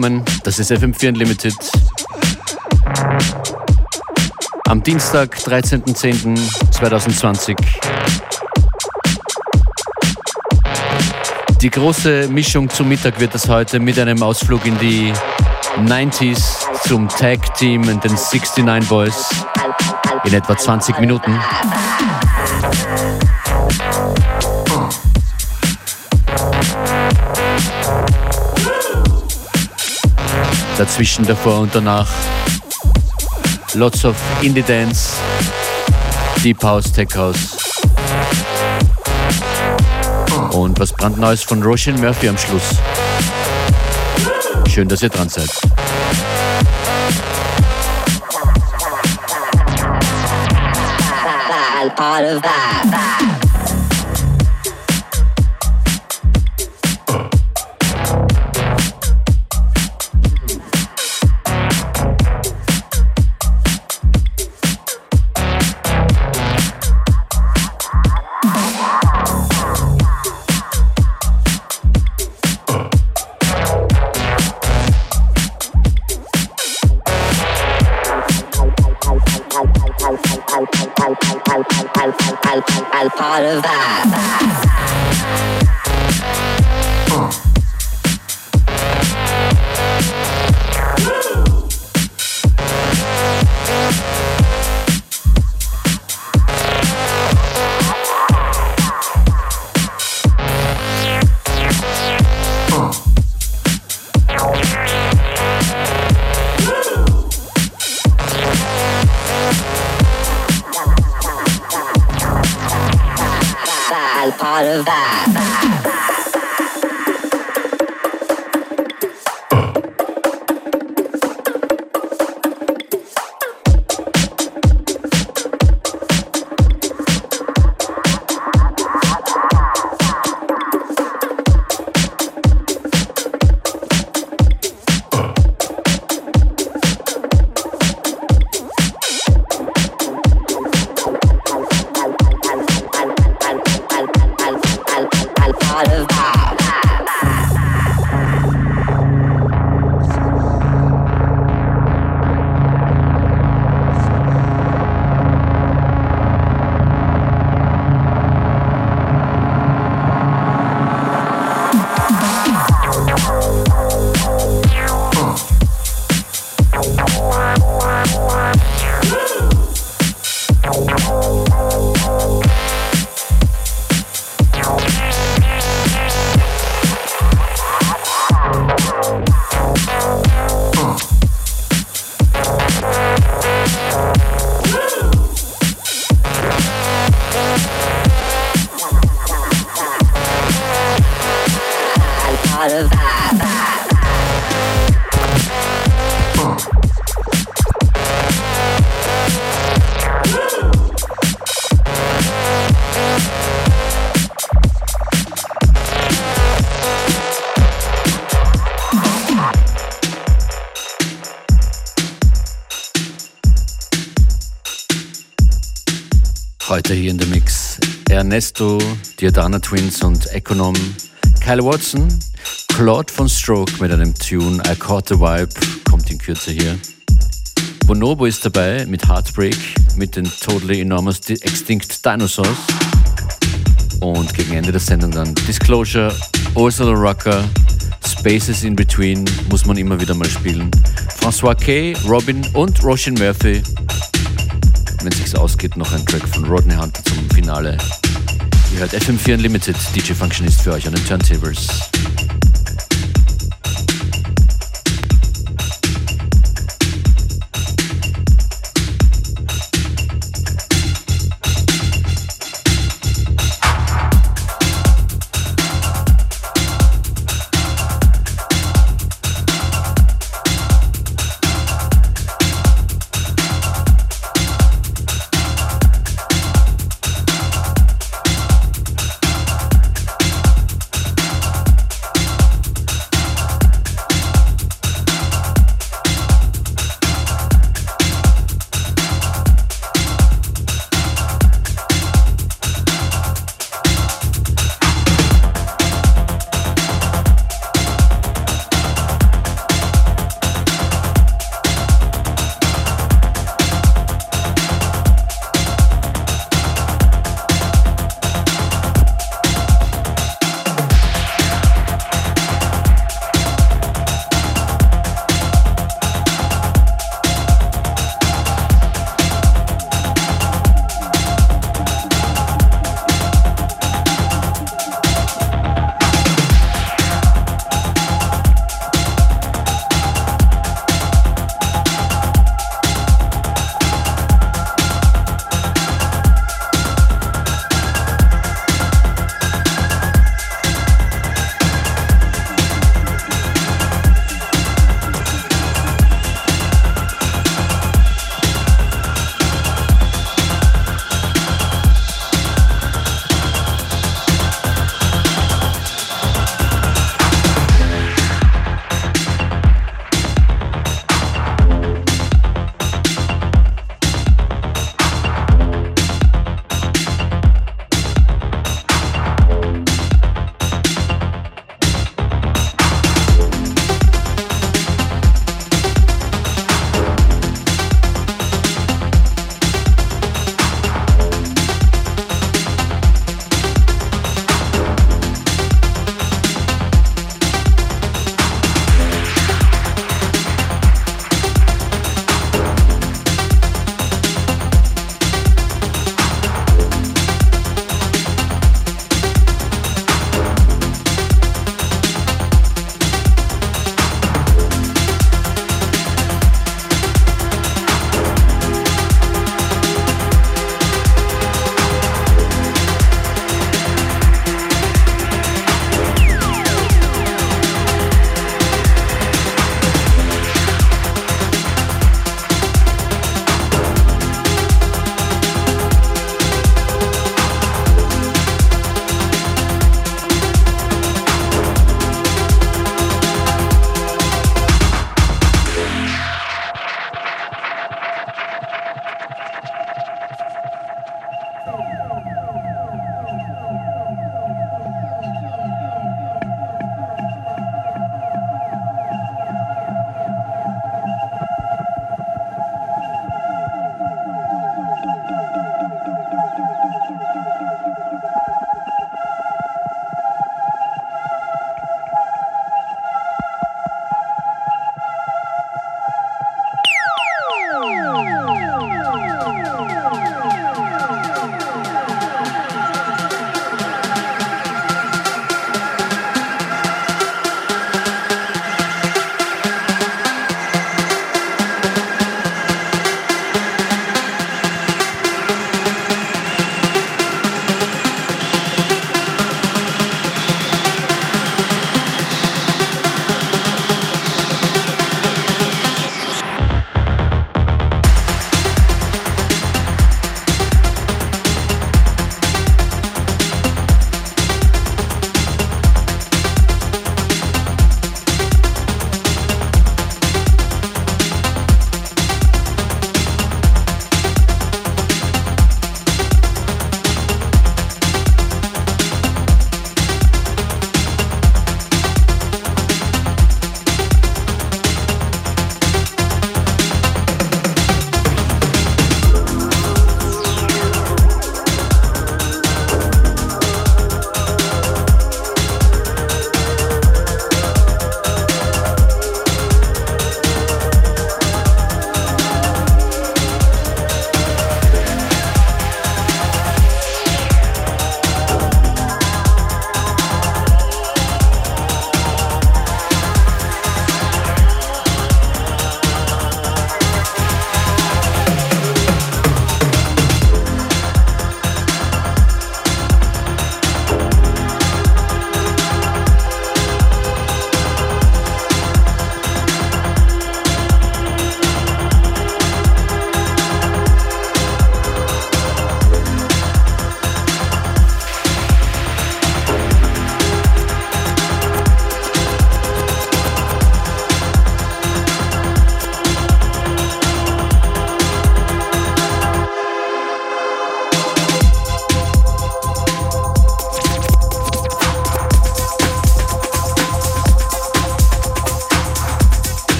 Willkommen, das ist FM4 Unlimited. Am Dienstag, 13.10.2020. Die große Mischung zum Mittag wird es heute mit einem Ausflug in die 90s zum Tag Team und den 69 Boys in etwa 20 Minuten. Dazwischen, davor und danach lots of Indie Dance, Deep House, Tech House und was brandneues von Roshan Murphy am Schluss. Schön, dass ihr dran seid. Part of that. Part of that. Ernesto, Diadana Twins und Econom, Kyle Watson, Claude von Stroke mit einem Tune I Caught the Vibe, kommt in Kürze hier. Bonobo ist dabei mit Heartbreak, mit den Totally Enormous Extinct Dinosaurs. Und gegen Ende der Sendung dann Disclosure, Ursula Rucker, Spaces in Between muss man immer wieder mal spielen. François Kay, Robin und Roshan Murphy wenn es sich ausgeht, noch ein Track von Rodney Hunter zum Finale. Ihr hört FM4 Unlimited, DJ Functionist für euch an den Turntables.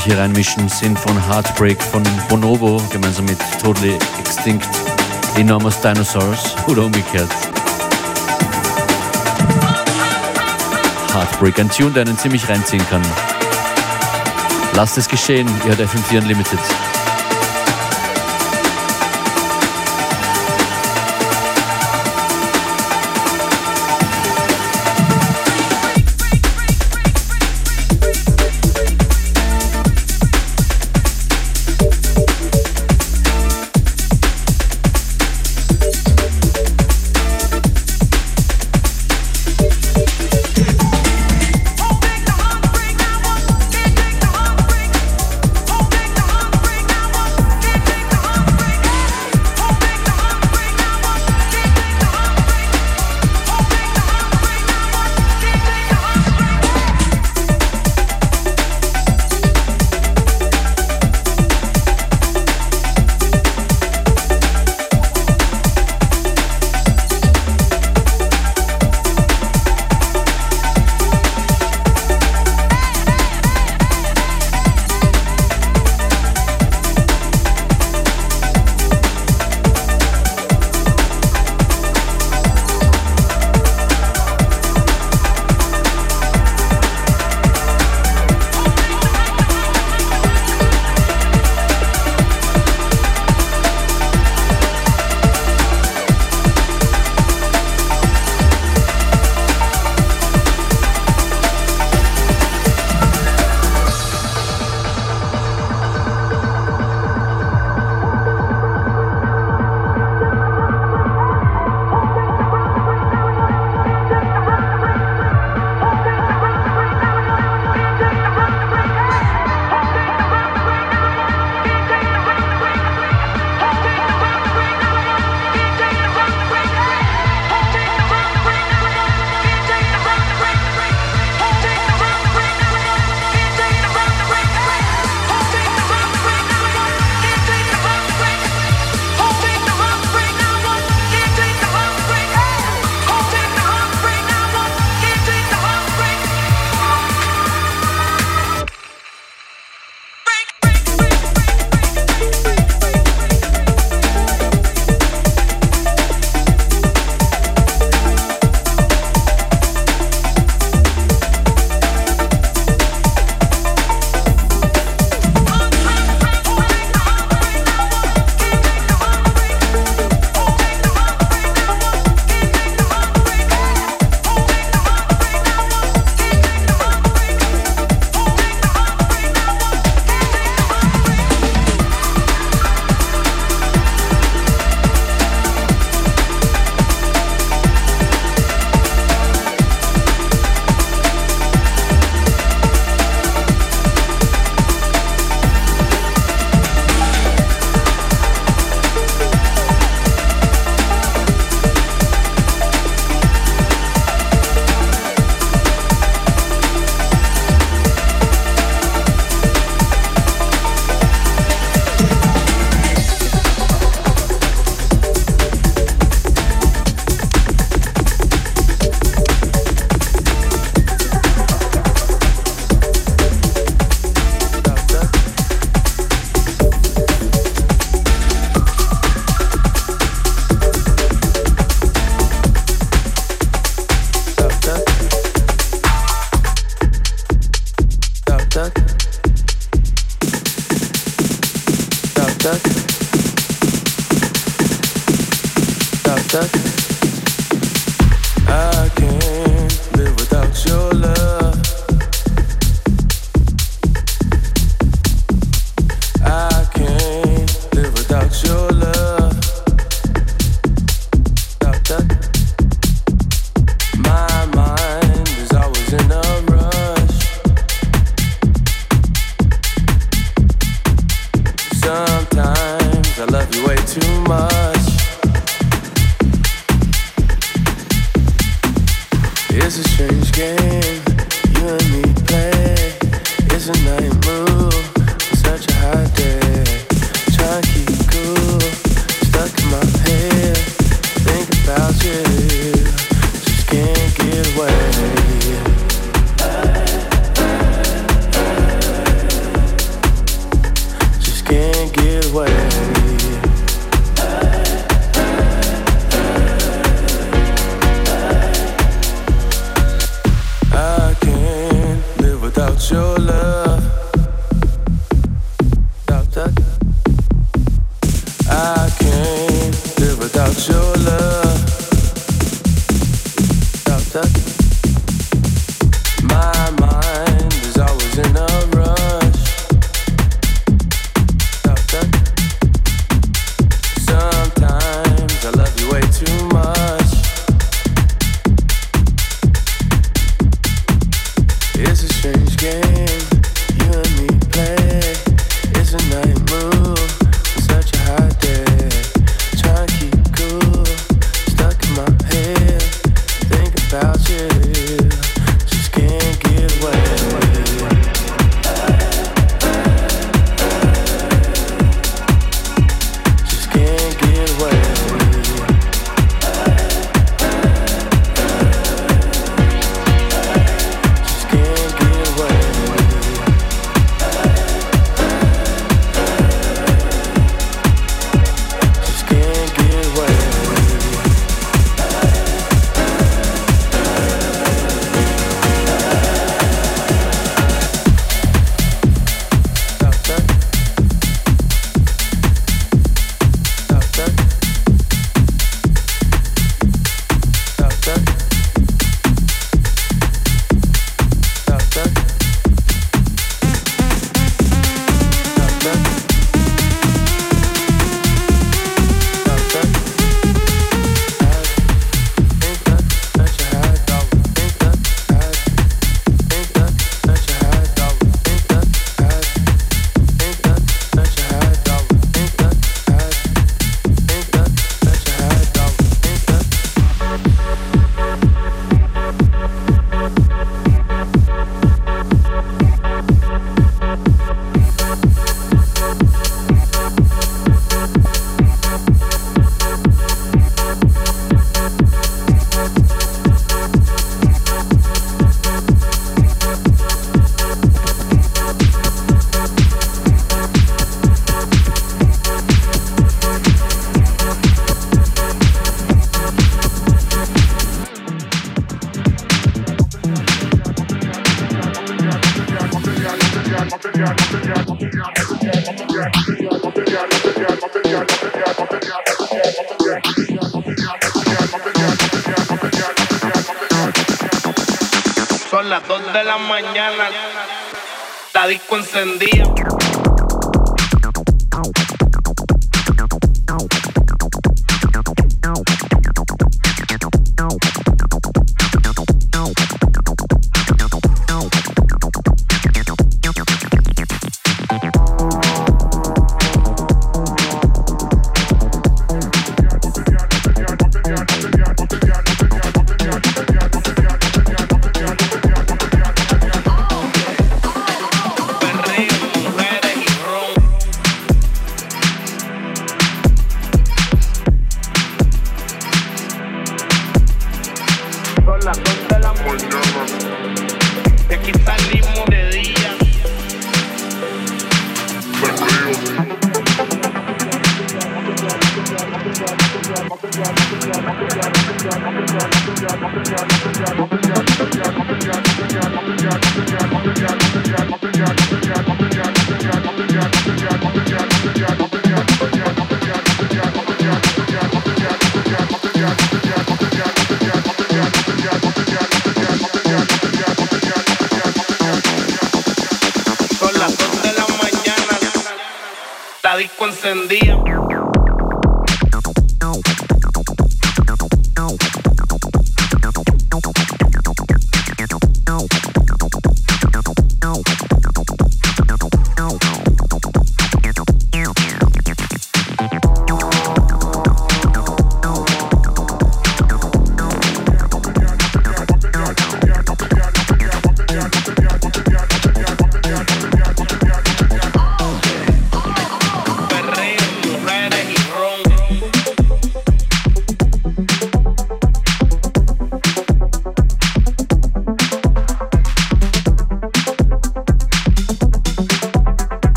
Sich hier reinmischen, sind von Heartbreak von Bonobo, gemeinsam mit Totally Extinct Enormous Dinosaurs oder umgekehrt. Heartbreak, ein Tune, der einen ziemlich reinziehen kann. Lasst es geschehen, ihr hört FM4 Unlimited. It's a strange game.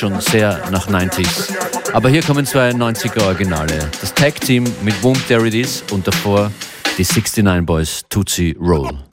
Schon sehr nach 90s. Aber hier kommen zwei 90er Originale. Das Tag Team mit Boom There It Is und davor die 69 Boys Tootsie Roll.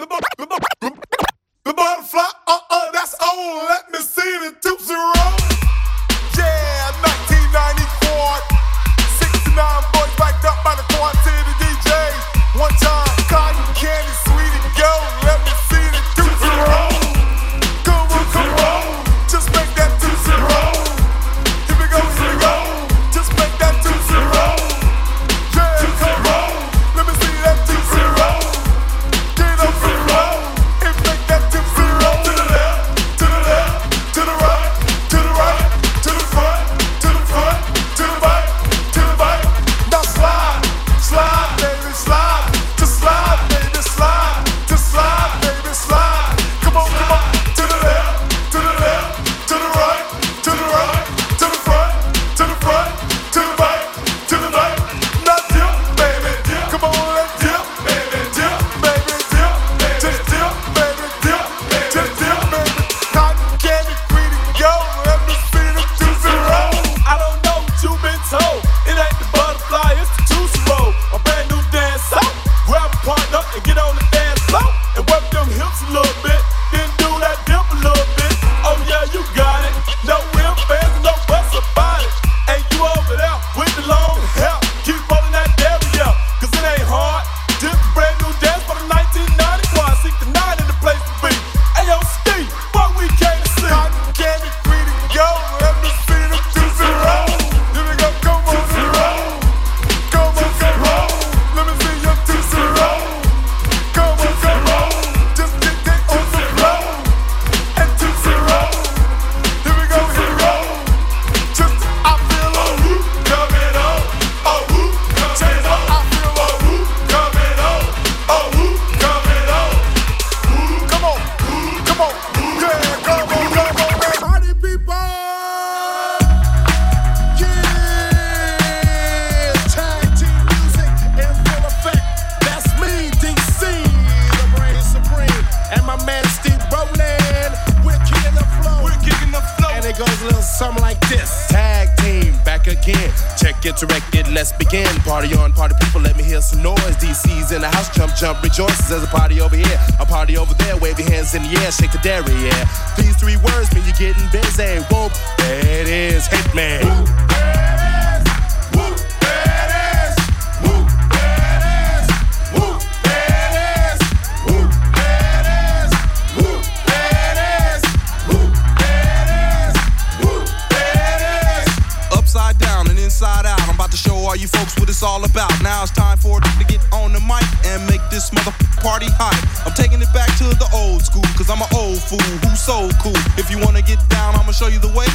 It's all about. Now it's time for to get on the mic and make this mother party hot. I'm taking it back to the old school, cause I'm an old fool who's so cool. If you wanna get down, I'ma show you the way.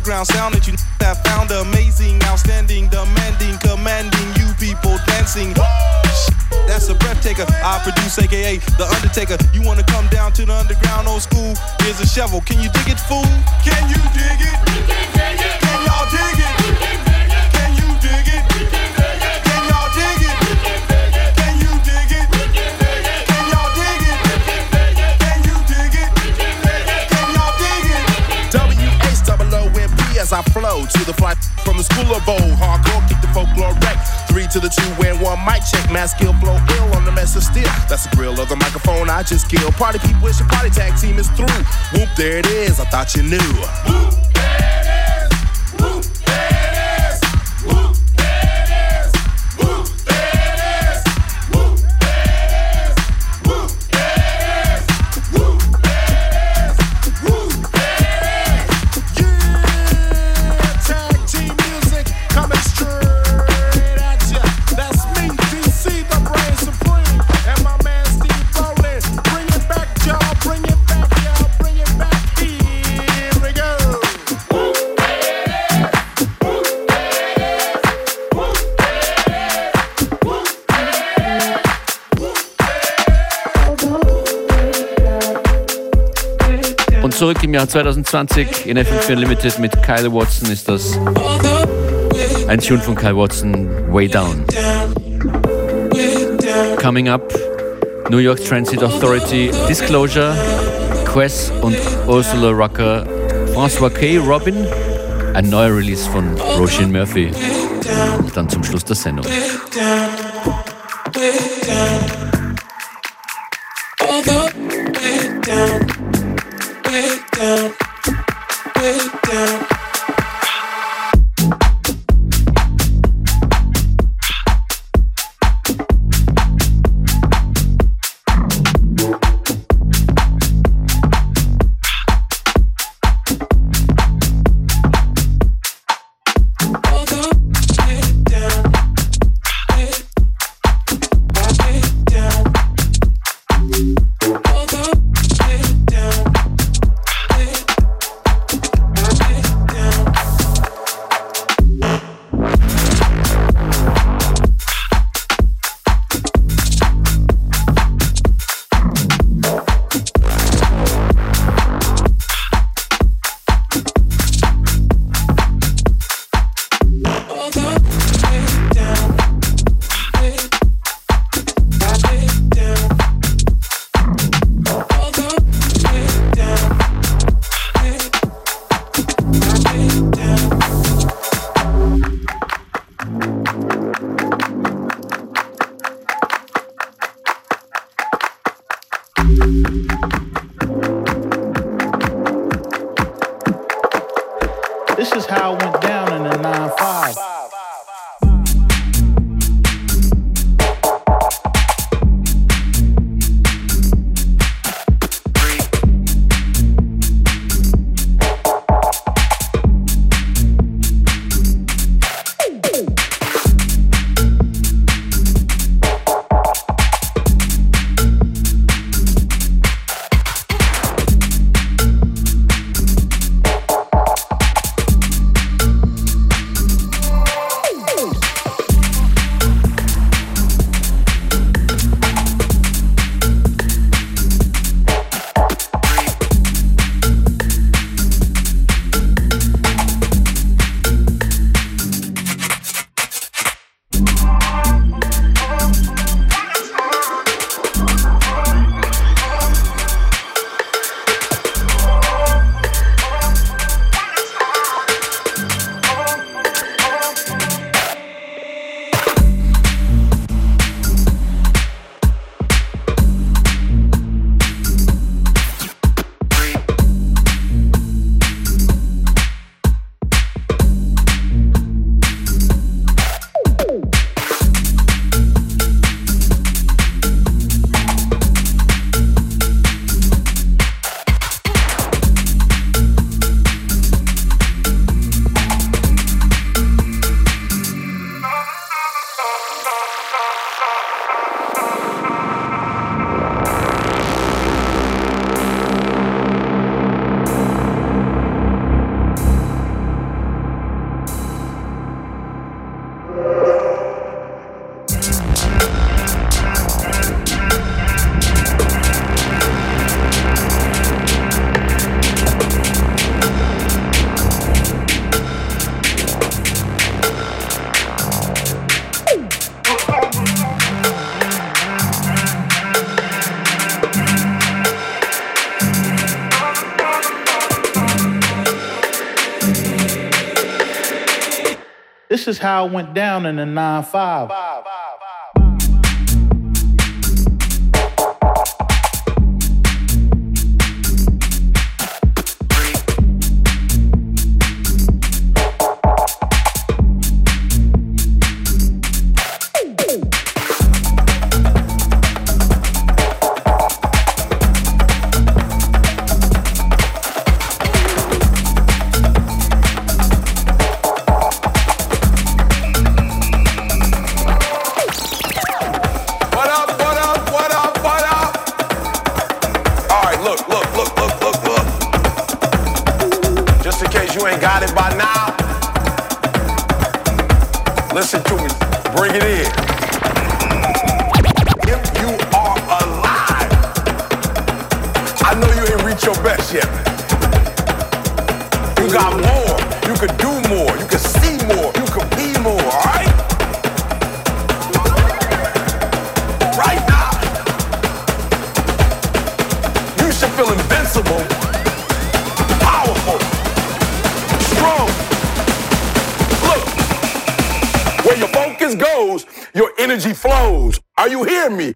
Underground sound that you have found amazing, outstanding, demanding, commanding you people dancing. That's a breath taker. I produce, aka The Undertaker. You wanna come down to the underground old school? Here's a shovel. Can you dig it, fool? Can you dig it? We Can dig it. Can y'all dig it? We Can dig it. Can you dig it? We Can as I flow to the fly from the school of old. Hardcore, keep the folklore wreck. Three to the two and one mic check. Mass skill flow ill on the mess of steel. That's the grill of the microphone I just killed. Party people wish your party tag team is through. Whoop, there it is. I thought you knew. Whoop. Im Jahr 2020 in FM4 Limited mit Kyle Watson ist das ein Tune von Kyle Watson, Way Down. Coming up, New York Transit Authority, Disclosure, Quest und Ursula Rucker, François K. Robin, ein neuer Release von Roshin Murphy. Und dann zum Schluss der Sendung. Is how it went down in the 9 5. goes, your energy flows. Are you hearing me?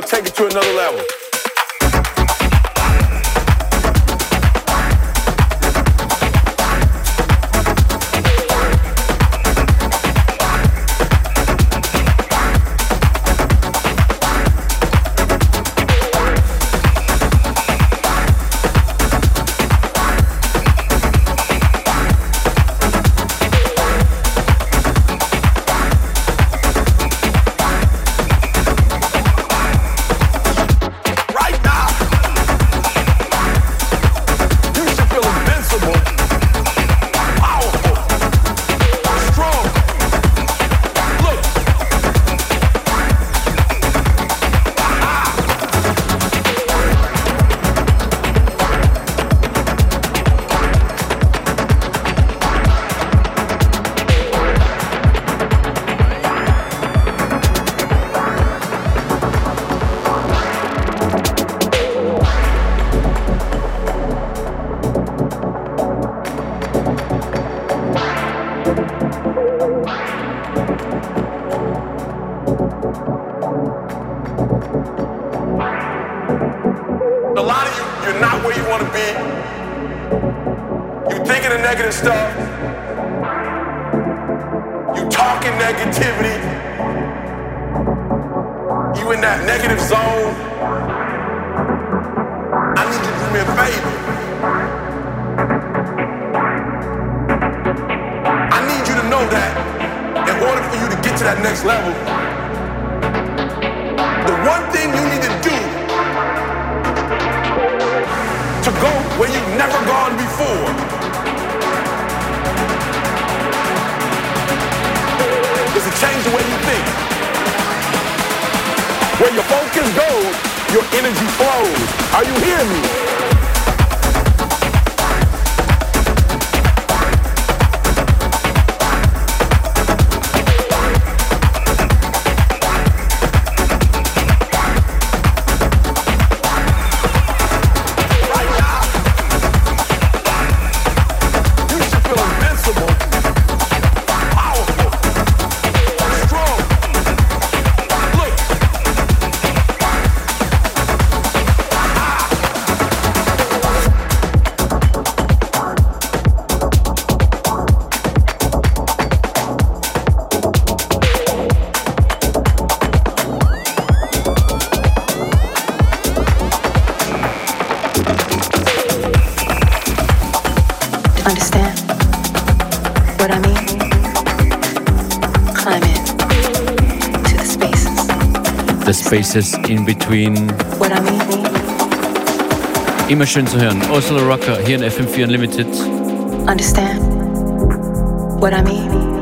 Gonna take it to another level. Spaces in Between. Immer schön zu hören. Oslo Rocker hier in FM4 Unlimited. Understand what I mean?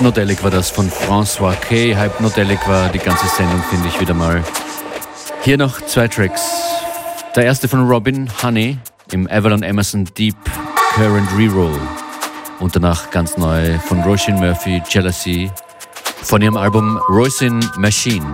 Hypnodelic war das von François K. Hypnodelic war die ganze Sendung, finde ich wieder mal. Hier noch zwei Tracks. Der erste von Robin, Honey, im Avalon Emerson Deep Current Reroll. Und danach ganz neu von Roshin Murphy, Jealousy, von ihrem Album Roisin Machine.